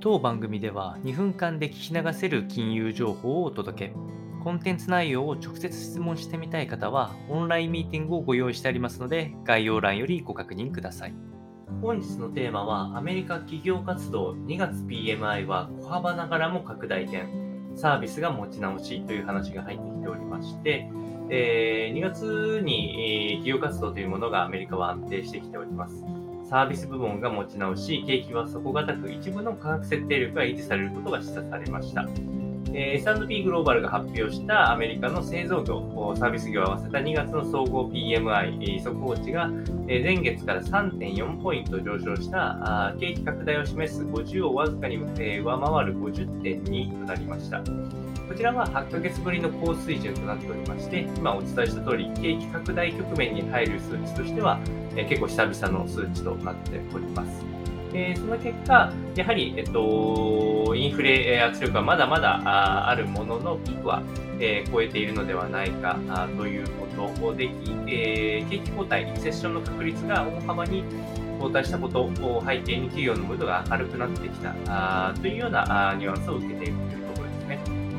当番組では2分間で聞き流せる金融情報をお届け。コンテンツ内容を直接質問してみたい方は、オンラインミーティングをご用意してありますので、概要欄よりご確認ください。本日のテーマは、アメリカ企業活動2月 PMI は小幅ながらも拡大点、サービスが持ち直しという話が入ってきておりまして、えー、2月に、企業活動というものがアメリカは安定してきております。サービス部門が持ち直し、景気は底堅く一部の価格設定力が維持されることが示唆されました。え、S&P グローバルが発表したアメリカの製造業、サービス業を合わせた2月の総合 PMI 速報値が、前月から3.4ポイント上昇した景気拡大を示す50をわずかに、上回る50.2となりました。こちらは8ヶ月ぶりの高水準となっておりまして、今お伝えした通り、景気拡大局面に入る数値としては、え結構久々の数値となっております。えその結果、やはり、えっと、インフレ圧力はまだまだあるものの、ピークは、え、超えているのではないかということで、えー、景気後退、セッションの確率が大幅に後退したことを背景に企業のムードが明るくなってきたあというようなあニュアンスを受けているというところですね。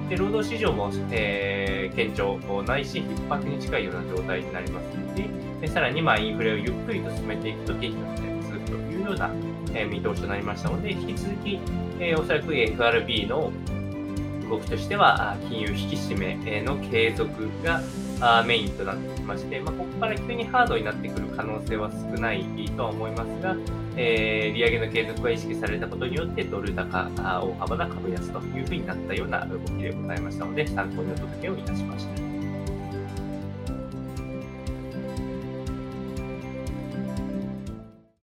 で労働市場も、えー、堅調、ないし逼迫に近いような状態になりますので、でさらにまあインフレをゆっくりと進めていくと、景気の続くというような、えー、見通しとなりましたので、引き続き、えー、おそらく FRB の動きとしては、金融引き締めの継続がメインとなってきまして、まあ、ここから急にハードになってくる可能性は少ないとは思いますが、えー、利上げの継続が意識されたことによって、ドル高、大幅な株安というふうになったような動きでございましたので、参考にお届けをいたしました。